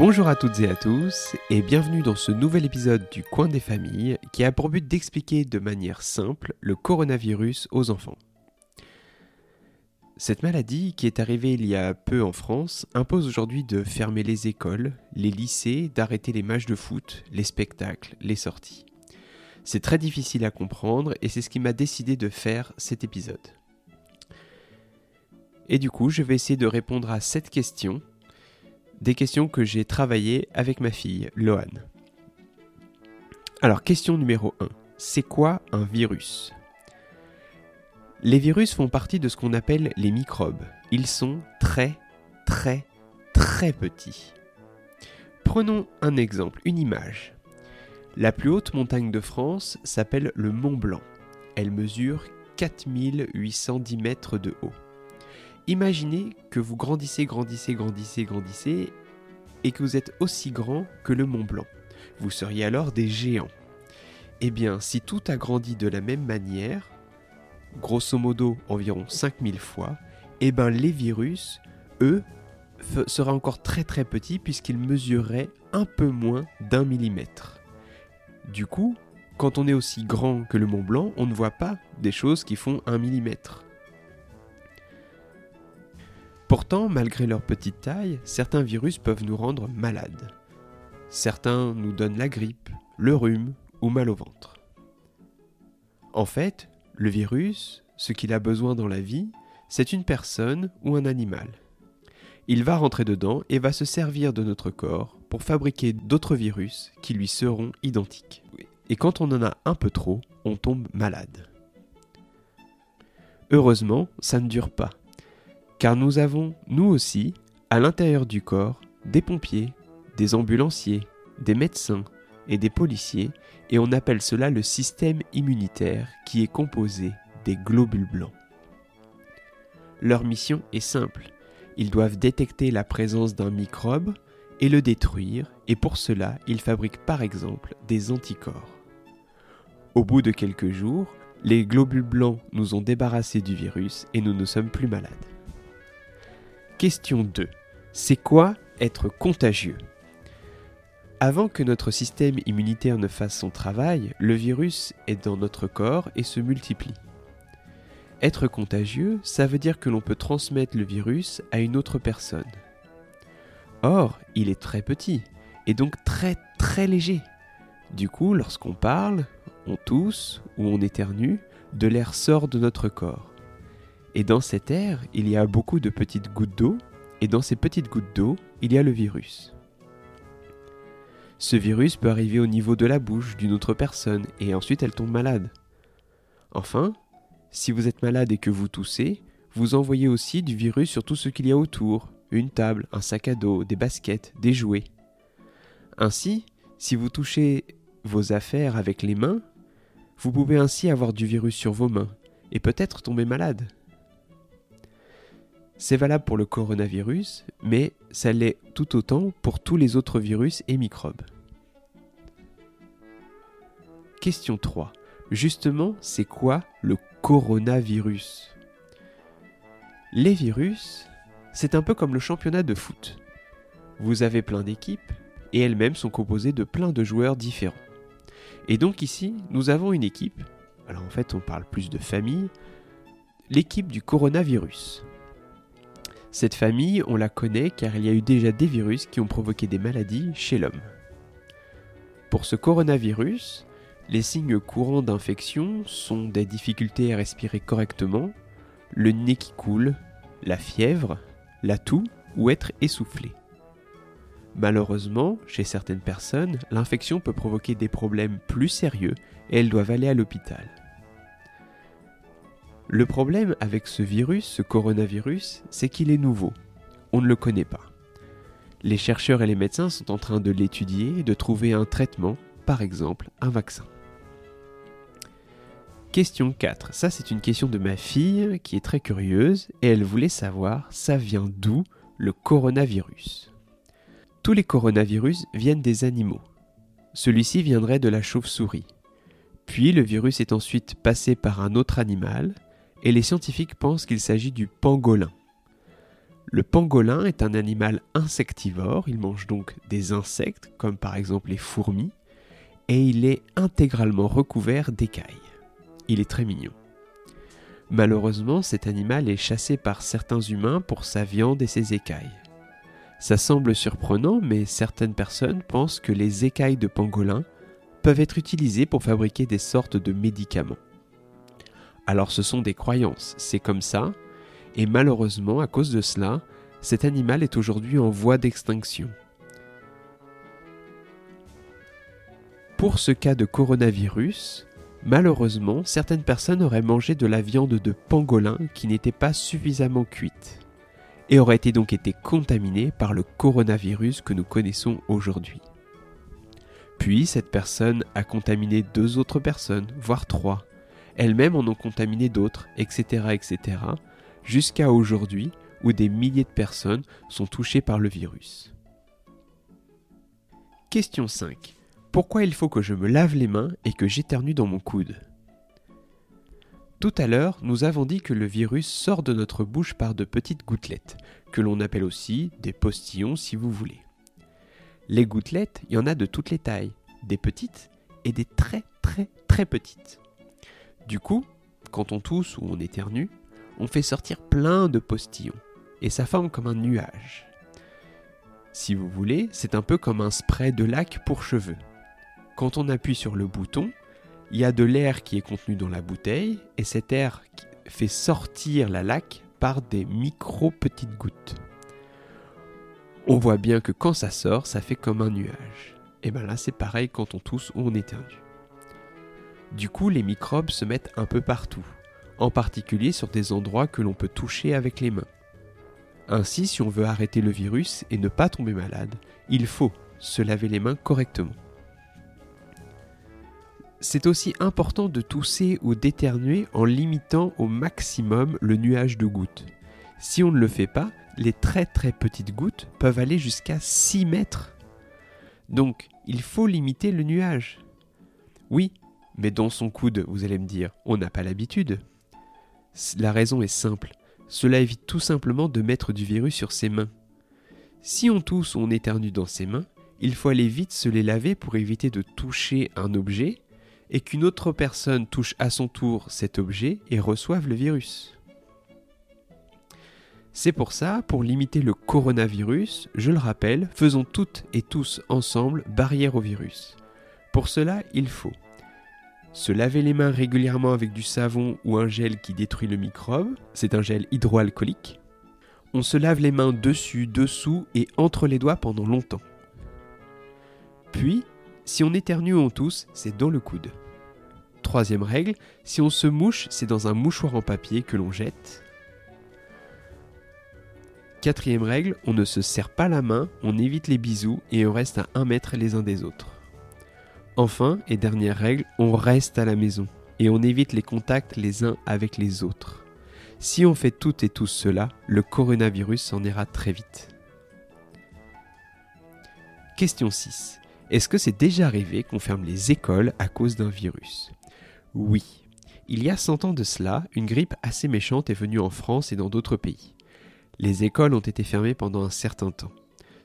Bonjour à toutes et à tous et bienvenue dans ce nouvel épisode du Coin des familles qui a pour but d'expliquer de manière simple le coronavirus aux enfants. Cette maladie, qui est arrivée il y a peu en France, impose aujourd'hui de fermer les écoles, les lycées, d'arrêter les matchs de foot, les spectacles, les sorties. C'est très difficile à comprendre et c'est ce qui m'a décidé de faire cet épisode. Et du coup, je vais essayer de répondre à cette question, des questions que j'ai travaillées avec ma fille, Loane. Alors, question numéro 1. C'est quoi un virus? Les virus font partie de ce qu'on appelle les microbes. Ils sont très, très, très petits. Prenons un exemple, une image. La plus haute montagne de France s'appelle le Mont Blanc. Elle mesure 4810 mètres de haut. Imaginez que vous grandissez, grandissez, grandissez, grandissez, et que vous êtes aussi grand que le Mont Blanc. Vous seriez alors des géants. Eh bien, si tout a grandi de la même manière, grosso modo environ 5000 fois, eh ben les virus, eux, seraient encore très très petits puisqu'ils mesureraient un peu moins d'un millimètre. Du coup, quand on est aussi grand que le Mont Blanc, on ne voit pas des choses qui font un millimètre. Pourtant, malgré leur petite taille, certains virus peuvent nous rendre malades. Certains nous donnent la grippe, le rhume ou mal au ventre. En fait, le virus, ce qu'il a besoin dans la vie, c'est une personne ou un animal. Il va rentrer dedans et va se servir de notre corps pour fabriquer d'autres virus qui lui seront identiques. Et quand on en a un peu trop, on tombe malade. Heureusement, ça ne dure pas, car nous avons, nous aussi, à l'intérieur du corps, des pompiers, des ambulanciers, des médecins, et des policiers, et on appelle cela le système immunitaire qui est composé des globules blancs. Leur mission est simple, ils doivent détecter la présence d'un microbe et le détruire, et pour cela ils fabriquent par exemple des anticorps. Au bout de quelques jours, les globules blancs nous ont débarrassés du virus et nous ne sommes plus malades. Question 2. C'est quoi être contagieux? Avant que notre système immunitaire ne fasse son travail, le virus est dans notre corps et se multiplie. Être contagieux, ça veut dire que l'on peut transmettre le virus à une autre personne. Or, il est très petit et donc très très léger. Du coup, lorsqu'on parle, on tousse ou on éternue, de l'air sort de notre corps. Et dans cet air, il y a beaucoup de petites gouttes d'eau, et dans ces petites gouttes d'eau, il y a le virus. Ce virus peut arriver au niveau de la bouche d'une autre personne et ensuite elle tombe malade. Enfin, si vous êtes malade et que vous toussez, vous envoyez aussi du virus sur tout ce qu'il y a autour, une table, un sac à dos, des baskets, des jouets. Ainsi, si vous touchez vos affaires avec les mains, vous pouvez ainsi avoir du virus sur vos mains et peut-être tomber malade. C'est valable pour le coronavirus, mais ça l'est tout autant pour tous les autres virus et microbes. Question 3. Justement, c'est quoi le coronavirus? Les virus, c'est un peu comme le championnat de foot. Vous avez plein d'équipes, et elles-mêmes sont composées de plein de joueurs différents. Et donc ici, nous avons une équipe, alors en fait on parle plus de famille, l'équipe du coronavirus. Cette famille, on la connaît car il y a eu déjà des virus qui ont provoqué des maladies chez l'homme. Pour ce coronavirus, les signes courants d'infection sont des difficultés à respirer correctement, le nez qui coule, la fièvre, la toux ou être essoufflé. Malheureusement, chez certaines personnes, l'infection peut provoquer des problèmes plus sérieux et elles doivent aller à l'hôpital. Le problème avec ce virus, ce coronavirus, c'est qu'il est nouveau. On ne le connaît pas. Les chercheurs et les médecins sont en train de l'étudier et de trouver un traitement, par exemple un vaccin. Question 4. Ça c'est une question de ma fille qui est très curieuse et elle voulait savoir ça vient d'où le coronavirus? Tous les coronavirus viennent des animaux. Celui-ci viendrait de la chauve-souris. Puis le virus est ensuite passé par un autre animal et les scientifiques pensent qu'il s'agit du pangolin. Le pangolin est un animal insectivore, il mange donc des insectes comme par exemple les fourmis, et il est intégralement recouvert d'écailles. Il est très mignon. Malheureusement, cet animal est chassé par certains humains pour sa viande et ses écailles. Ça semble surprenant, mais certaines personnes pensent que les écailles de pangolin peuvent être utilisées pour fabriquer des sortes de médicaments. Alors ce sont des croyances, c'est comme ça, et malheureusement, à cause de cela, cet animal est aujourd'hui en voie d'extinction. Pour ce cas de coronavirus, malheureusement, certaines personnes auraient mangé de la viande de pangolin qui n'était pas suffisamment cuite et aurait été donc été contaminé par le coronavirus que nous connaissons aujourd'hui. Puis cette personne a contaminé deux autres personnes, voire trois. Elles-mêmes en ont contaminé d'autres, etc., etc., jusqu'à aujourd'hui où des milliers de personnes sont touchées par le virus. Question 5. Pourquoi il faut que je me lave les mains et que j'éternue dans mon coude? Tout à l'heure, nous avons dit que le virus sort de notre bouche par de petites gouttelettes, que l'on appelle aussi des postillons si vous voulez. Les gouttelettes, il y en a de toutes les tailles, des petites et des très très très petites. Du coup, quand on tousse ou on éternue, on fait sortir plein de postillons, et ça forme comme un nuage. Si vous voulez, c'est un peu comme un spray de lac pour cheveux. Quand on appuie sur le bouton, il y a de l'air qui est contenu dans la bouteille et cet air fait sortir la laque par des micro petites gouttes. On voit bien que quand ça sort, ça fait comme un nuage. Et bien là, c'est pareil quand on tousse ou on éternue. Du coup, les microbes se mettent un peu partout, en particulier sur des endroits que l'on peut toucher avec les mains. Ainsi, si on veut arrêter le virus et ne pas tomber malade, il faut se laver les mains correctement. C'est aussi important de tousser ou d'éternuer en limitant au maximum le nuage de gouttes. Si on ne le fait pas, les très très petites gouttes peuvent aller jusqu'à 6 mètres. Donc, il faut limiter le nuage. Oui, mais dans son coude, vous allez me dire, on n'a pas l'habitude. La raison est simple. Cela évite tout simplement de mettre du virus sur ses mains. Si on tousse ou on éternue dans ses mains, il faut aller vite se les laver pour éviter de toucher un objet et qu'une autre personne touche à son tour cet objet et reçoive le virus. C'est pour ça, pour limiter le coronavirus, je le rappelle, faisons toutes et tous ensemble barrière au virus. Pour cela, il faut se laver les mains régulièrement avec du savon ou un gel qui détruit le microbe, c'est un gel hydroalcoolique. On se lave les mains dessus, dessous et entre les doigts pendant longtemps. Puis, si on éternue ou on tousse, c'est dans le coude. Troisième règle, si on se mouche, c'est dans un mouchoir en papier que l'on jette. Quatrième règle, on ne se serre pas la main, on évite les bisous et on reste à un mètre les uns des autres. Enfin, et dernière règle, on reste à la maison et on évite les contacts les uns avec les autres. Si on fait toutes et tous cela, le coronavirus s'en ira très vite. Question 6. Est-ce que c'est déjà arrivé qu'on ferme les écoles à cause d'un virus? Oui. Il y a 100 ans de cela, une grippe assez méchante est venue en France et dans d'autres pays. Les écoles ont été fermées pendant un certain temps.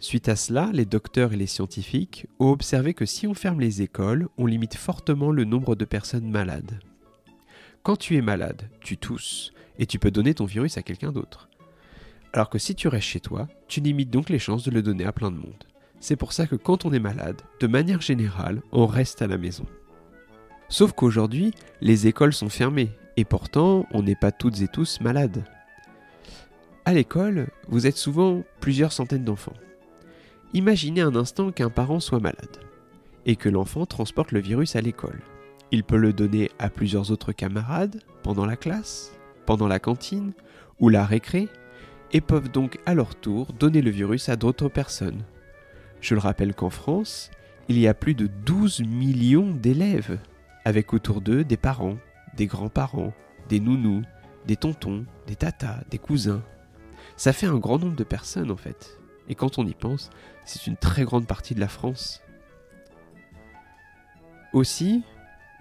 Suite à cela, les docteurs et les scientifiques ont observé que si on ferme les écoles, on limite fortement le nombre de personnes malades. Quand tu es malade, tu tousses, et tu peux donner ton virus à quelqu'un d'autre. Alors que si tu restes chez toi, tu limites donc les chances de le donner à plein de monde. C'est pour ça que quand on est malade, de manière générale, on reste à la maison. Sauf qu'aujourd'hui, les écoles sont fermées, et pourtant, on n'est pas toutes et tous malades. À l'école, vous êtes souvent plusieurs centaines d'enfants. Imaginez un instant qu'un parent soit malade, et que l'enfant transporte le virus à l'école. Il peut le donner à plusieurs autres camarades, pendant la classe, pendant la cantine, ou la récré, et peuvent donc à leur tour donner le virus à d'autres personnes, je le rappelle qu'en France, il y a plus de 12 millions d'élèves, avec autour d'eux des parents, des grands-parents, des nounous, des tontons, des tatas, des cousins. Ça fait un grand nombre de personnes en fait. Et quand on y pense, c'est une très grande partie de la France. Aussi,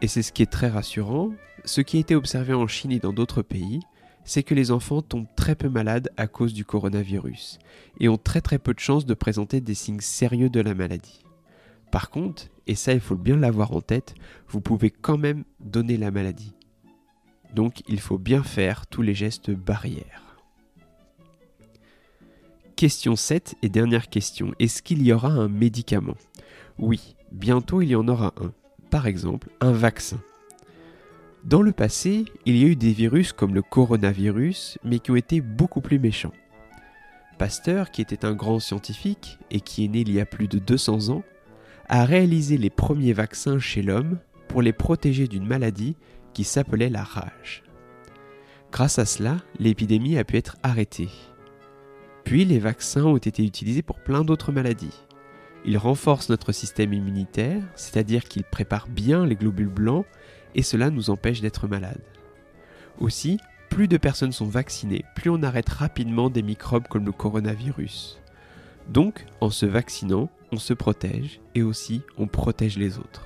et c'est ce qui est très rassurant, ce qui a été observé en Chine et dans d'autres pays, c'est que les enfants tombent très peu malades à cause du coronavirus et ont très très peu de chances de présenter des signes sérieux de la maladie. Par contre, et ça il faut bien l'avoir en tête, vous pouvez quand même donner la maladie. Donc il faut bien faire tous les gestes barrières. Question 7 et dernière question. Est-ce qu'il y aura un médicament? Oui, bientôt il y en aura un. Par exemple, un vaccin. Dans le passé, il y a eu des virus comme le coronavirus, mais qui ont été beaucoup plus méchants. Pasteur, qui était un grand scientifique et qui est né il y a plus de 200 ans, a réalisé les premiers vaccins chez l'homme pour les protéger d'une maladie qui s'appelait la rage. Grâce à cela, l'épidémie a pu être arrêtée. Puis les vaccins ont été utilisés pour plein d'autres maladies. Ils renforcent notre système immunitaire, c'est-à-dire qu'ils préparent bien les globules blancs et cela nous empêche d'être malades. Aussi, plus de personnes sont vaccinées, plus on arrête rapidement des microbes comme le coronavirus. Donc, en se vaccinant, on se protège et aussi on protège les autres.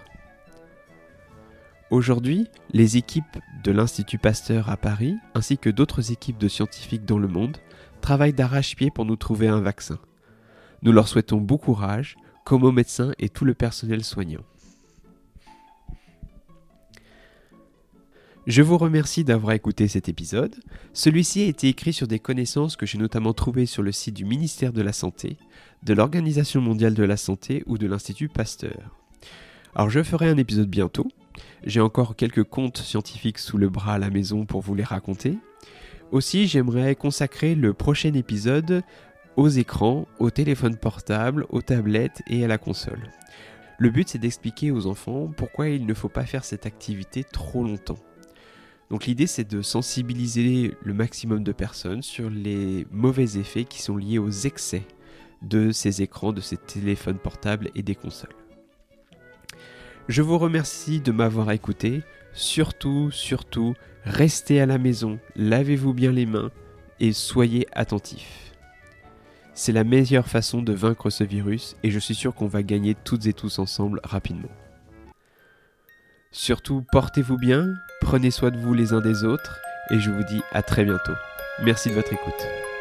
Aujourd'hui, les équipes de l'Institut Pasteur à Paris, ainsi que d'autres équipes de scientifiques dans le monde, travaillent d'arrache-pied pour nous trouver un vaccin. Nous leur souhaitons bon courage, comme aux médecins et tout le personnel soignant. Je vous remercie d'avoir écouté cet épisode. Celui-ci a été écrit sur des connaissances que j'ai notamment trouvées sur le site du ministère de la Santé, de l'Organisation mondiale de la santé ou de l'Institut Pasteur. Alors je ferai un épisode bientôt. J'ai encore quelques contes scientifiques sous le bras à la maison pour vous les raconter. Aussi, j'aimerais consacrer le prochain épisode aux écrans, aux téléphones portables, aux tablettes et à la console. Le but c'est d'expliquer aux enfants pourquoi il ne faut pas faire cette activité trop longtemps. Donc l'idée c'est de sensibiliser le maximum de personnes sur les mauvais effets qui sont liés aux excès de ces écrans, de ces téléphones portables et des consoles. Je vous remercie de m'avoir écouté. Surtout, surtout, restez à la maison, lavez-vous bien les mains et soyez attentifs. C'est la meilleure façon de vaincre ce virus et je suis sûr qu'on va gagner toutes et tous ensemble rapidement. Surtout, portez-vous bien, prenez soin de vous les uns des autres, et je vous dis à très bientôt. Merci de votre écoute.